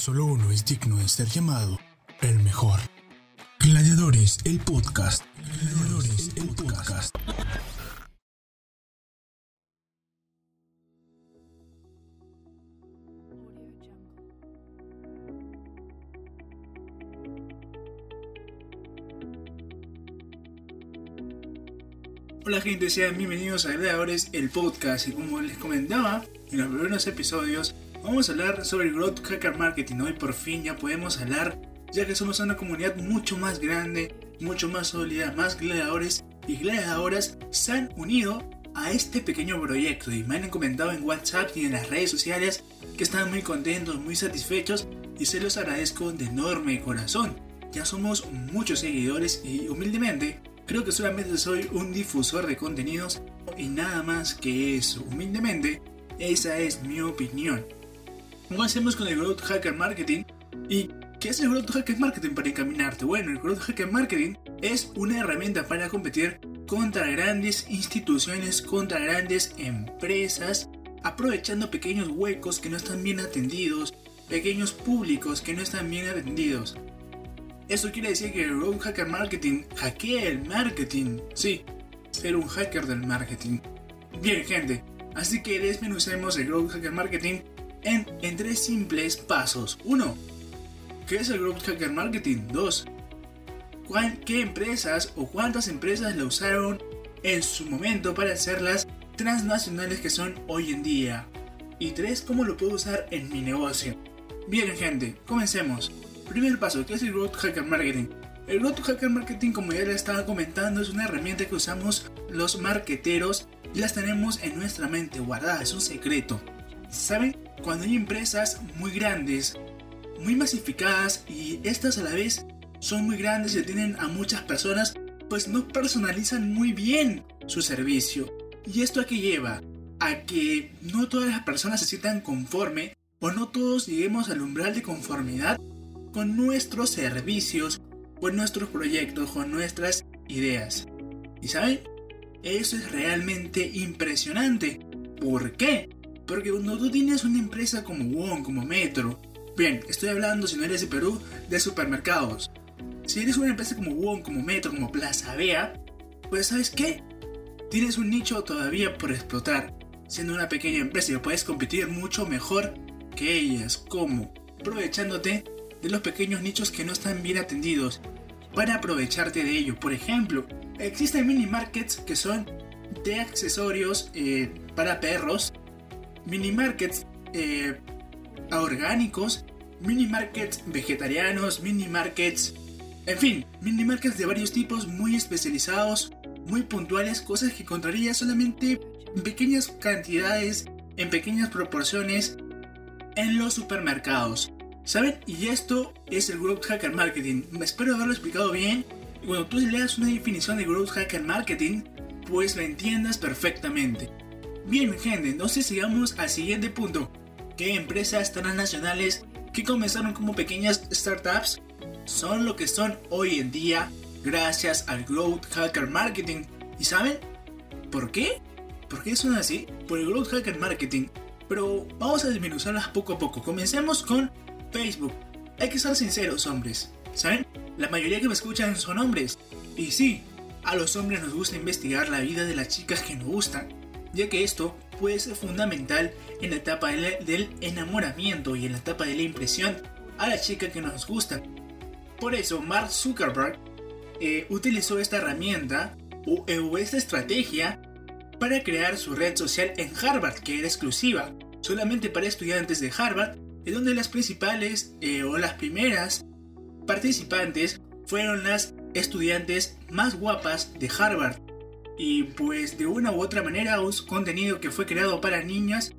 Solo uno es digno de ser llamado el mejor. Gladiadores, el podcast. Gladiadores, el podcast. Hola gente, sean bienvenidos a Gladiadores, el podcast. Y como les comentaba en los primeros episodios, vamos a hablar sobre el Growth Hacker Marketing. Hoy por fin ya podemos hablar, ya que somos una comunidad mucho más grande, mucho más sólida, más gladiadores y gladiadoras se han unido a este pequeño proyecto y me han comentado en WhatsApp y en las redes sociales que están muy contentos, muy satisfechos y se los agradezco de enorme corazón. Ya somos muchos seguidores y humildemente creo que solamente soy un difusor de contenidos y nada más que eso. Humildemente, esa es mi opinión. ¿Cómo hacemos con el Growth Hacker Marketing? ¿Y qué es el Growth Hacker Marketing para encaminarte? Bueno, el Growth Hacker Marketing es una herramienta para competir contra grandes instituciones, contra grandes empresas, aprovechando pequeños huecos que no están bien atendidos, pequeños públicos que no están bien atendidos. Esto quiere decir que el Growth Hacker Marketing hackea el marketing. Sí, ser un hacker del marketing. Bien, gente, así que desmenucemos el Growth Hacker Marketing en, tres simples pasos. 1. ¿Qué es el Growth Hacker Marketing? 2. ¿Qué empresas o cuántas empresas lo usaron en su momento para hacerlas transnacionales que son hoy en día? Y 3. ¿Cómo lo puedo usar en mi negocio? Bien gente, comencemos. Primer paso, ¿qué es el Growth Hacker Marketing? El Growth Hacker Marketing, como ya les estaba comentando, es una herramienta que usamos los marqueteros y las tenemos en nuestra mente guardada, es un secreto. ¿Saben? Cuando hay empresas muy grandes, muy masificadas y estas a la vez son muy grandes y tienen a muchas personas, pues no personalizan muy bien su servicio. ¿Y esto a qué lleva? A que no todas las personas se sientan conforme o no todos lleguemos al umbral de conformidad con nuestros servicios, con nuestros proyectos, con nuestras ideas. ¿Y saben? Eso es realmente impresionante. ¿Por qué? Porque cuando tú tienes una empresa como WON, como Metro, bien, estoy hablando si no eres de Perú, de supermercados. Si eres una empresa como WON, como Metro, como Plaza Vea, pues ¿sabes qué? Tienes un nicho todavía por explotar. Siendo una pequeña empresa y puedes competir mucho mejor que ellas. ¿Cómo? Aprovechándote de los pequeños nichos que no están bien atendidos para aprovecharte de ello. Por ejemplo, existen mini markets que son de accesorios eh, para perros mini markets eh, orgánicos, mini markets vegetarianos, mini markets, en fin, mini markets de varios tipos muy especializados, muy puntuales, cosas que encontrarías solamente en pequeñas cantidades, en pequeñas proporciones en los supermercados. ¿Saben? Y esto es el Growth Hacker Marketing. Espero haberlo explicado bien. Cuando tú leas una definición de Growth Hacker Marketing, pues la entiendas perfectamente. Bien, gente, entonces sigamos al siguiente punto. ¿Qué empresas transnacionales que comenzaron como pequeñas startups son lo que son hoy en día gracias al Growth Hacker Marketing? ¿Y saben por qué? ¿Por qué son así? Por el Growth Hacker Marketing. Pero vamos a desmenuzarlas poco a poco. Comencemos con Facebook. Hay que ser sinceros, hombres. ¿Saben? La mayoría que me escuchan son hombres. Y sí, a los hombres nos gusta investigar la vida de las chicas que nos gustan ya que esto puede ser fundamental en la etapa del enamoramiento y en la etapa de la impresión a la chica que nos gusta. Por eso Mark Zuckerberg eh, utilizó esta herramienta eh, o, esta estrategia para crear su red social en Harvard, que era exclusiva, solamente para estudiantes de Harvard, en donde las principales eh, o las primeras participantes fueron las estudiantes más guapas de Harvard y pues de una u otra manera un contenido que fue creado para niñas,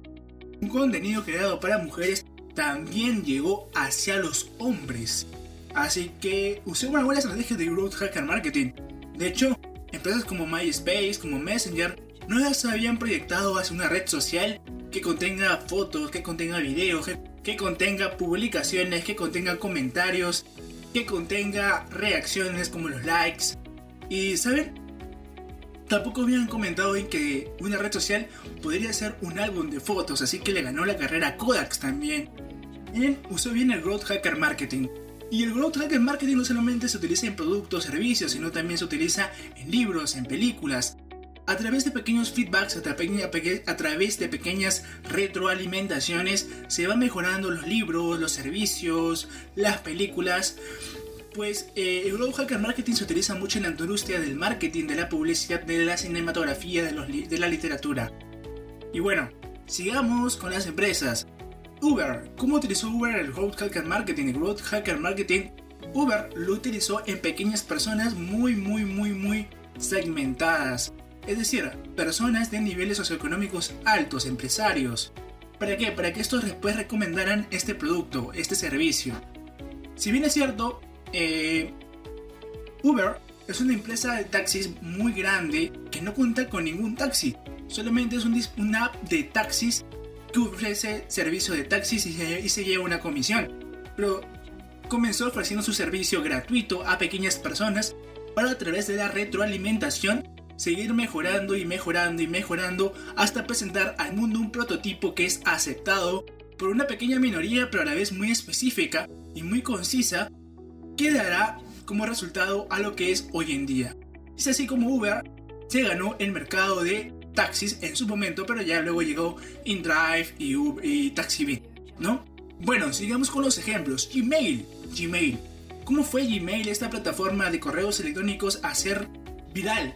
un contenido creado para mujeres también llegó hacia los hombres. Así que usé una buena estrategia de Growth Hacker Marketing. De hecho, empresas como MySpace, como Messenger, no las habían proyectado hacia una red social que contenga fotos, que contenga videos, que, que contenga publicaciones, que contenga comentarios, que contenga reacciones como los likes. Y saben, Tampoco habían comentado en que una red social podría ser un álbum de fotos, así que le ganó la carrera a Kodak también. él usó bien el Growth Hacker Marketing. Y el Growth Hacker Marketing no solamente se utiliza en productos, servicios, sino también se utiliza en libros, en películas. A través de pequeños feedbacks, a, través de pequeñas retroalimentaciones, se van mejorando los libros, los servicios, las películas. Pues eh, el Growth Hacker Marketing se utiliza mucho en la industria del marketing, de la publicidad, de la cinematografía, de, de la literatura. Y bueno, sigamos con las empresas. Uber. ¿Cómo utilizó Uber el Growth Hacker Marketing? El Growth Hacker Marketing, Uber lo utilizó en pequeñas personas muy, muy, muy, muy segmentadas. Es decir, personas de niveles socioeconómicos altos, empresarios. ¿Para qué? Para que estos después recomendaran este producto, este servicio. Si bien es cierto, eh, Uber es una empresa de taxis muy grande que no cuenta con ningún taxi. Solamente es un, una app de taxis que ofrece servicio de taxis y se, y se lleva una comisión. Pero comenzó ofreciendo su servicio gratuito a pequeñas personas para a través de la retroalimentación seguir mejorando y mejorando y mejorando hasta presentar al mundo un prototipo que es aceptado por una pequeña minoría pero a la vez muy específica y muy concisa que dará como resultado a lo que es hoy en día. Es así como Uber se ganó el mercado de taxis en su momento, pero ya luego llegó InDrive y, Uber, y ¿no? Bueno, sigamos con los ejemplos. Gmail. Gmail. ¿Cómo fue Gmail, esta plataforma de correos electrónicos, a ser viral?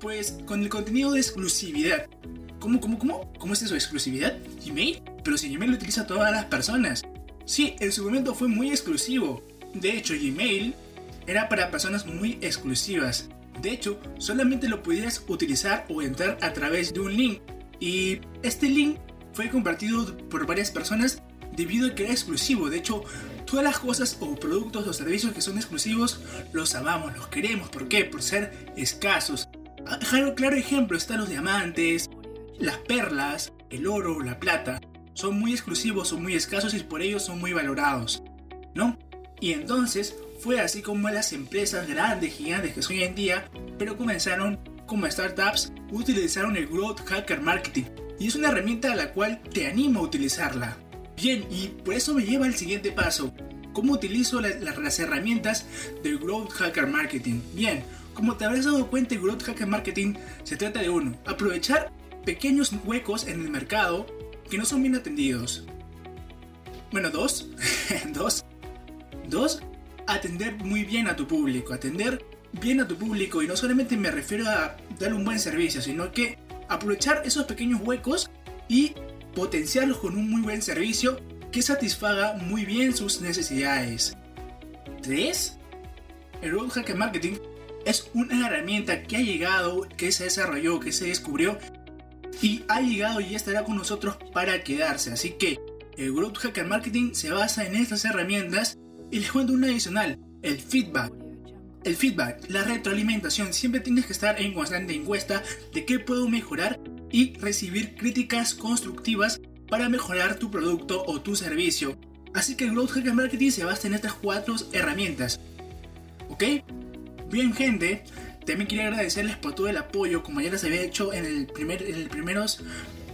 Pues con el contenido de exclusividad. ¿Cómo, cómo, cómo? ¿Cómo es eso? ¿Exclusividad? ¿Gmail? Pero si Gmail lo utiliza todas las personas. Sí, en su momento fue muy exclusivo. De hecho, Gmail era para personas muy exclusivas. De hecho, solamente lo podías utilizar o entrar a través de un link. Y este link fue compartido por varias personas debido a que era exclusivo. De hecho, todas las cosas o productos o servicios que son exclusivos los amamos, los queremos. ¿Por qué? Por ser escasos. Claro, claro ejemplo están los diamantes, las perlas, el oro, la plata. Son muy exclusivos, son muy escasos y por ello son muy valorados. ¿No? Y entonces fue así como las empresas grandes, gigantes que son hoy en día, pero comenzaron como startups, utilizaron el Growth Hacker Marketing. Y es una herramienta a la cual te animo a utilizarla. Bien, y por eso me lleva al siguiente paso. ¿Cómo utilizo las herramientas del Growth Hacker Marketing? Bien, como te habrás dado cuenta, el Growth Hacker Marketing se trata de uno, aprovechar pequeños huecos en el mercado que no son bien atendidos. Bueno, dos, dos, dos, atender muy bien a tu público, atender bien a tu público y no solamente me refiero a dar un buen servicio, sino que aprovechar esos pequeños huecos y potenciarlos con un muy buen servicio que satisfaga muy bien sus necesidades. 3. El Road Hacker Marketing es una herramienta que ha llegado, que se desarrolló, que se descubrió y ha llegado y estará con nosotros para quedarse. Así que el Growth Hacker Marketing se basa en estas herramientas y les cuento una adicional, el feedback. El feedback, la retroalimentación, siempre tienes que estar en constante encuesta de qué puedo mejorar y recibir críticas constructivas para mejorar tu producto o tu servicio. Así que el Growth Hacker Marketing se basa en estas cuatro herramientas. ¿Ok? Bien gente, también quería agradecerles por todo el apoyo como ya les había hecho en el primer en el primeros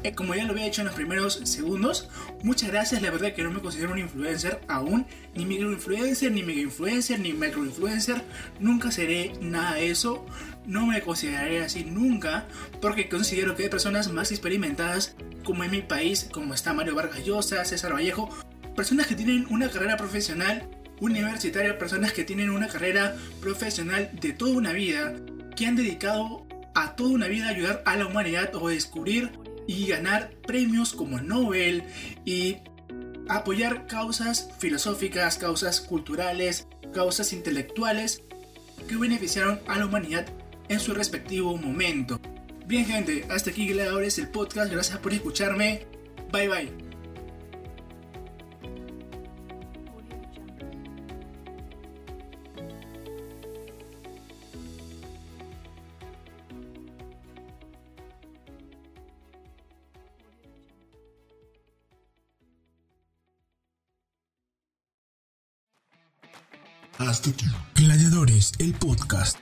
eh, como ya lo había hecho en los primeros segundos, muchas gracias. La verdad que no me considero un influencer aún, ni microinfluencer, ni mega influencer, ni influencer Nunca seré nada de eso. No me consideraré así nunca, porque considero que hay personas más experimentadas, como en mi país, como está Mario Vargas Llosa, César Vallejo, personas que tienen una carrera profesional universitaria, personas que tienen una carrera profesional de toda una vida, que han dedicado a toda una vida a ayudar a la humanidad o a descubrir y ganar premios como Nobel y apoyar causas filosóficas, causas culturales, causas intelectuales que beneficiaron a la humanidad en su respectivo momento. Bien gente, hasta aquí Gladiadores el podcast, gracias por escucharme, bye bye. Gladiadores, el podcast.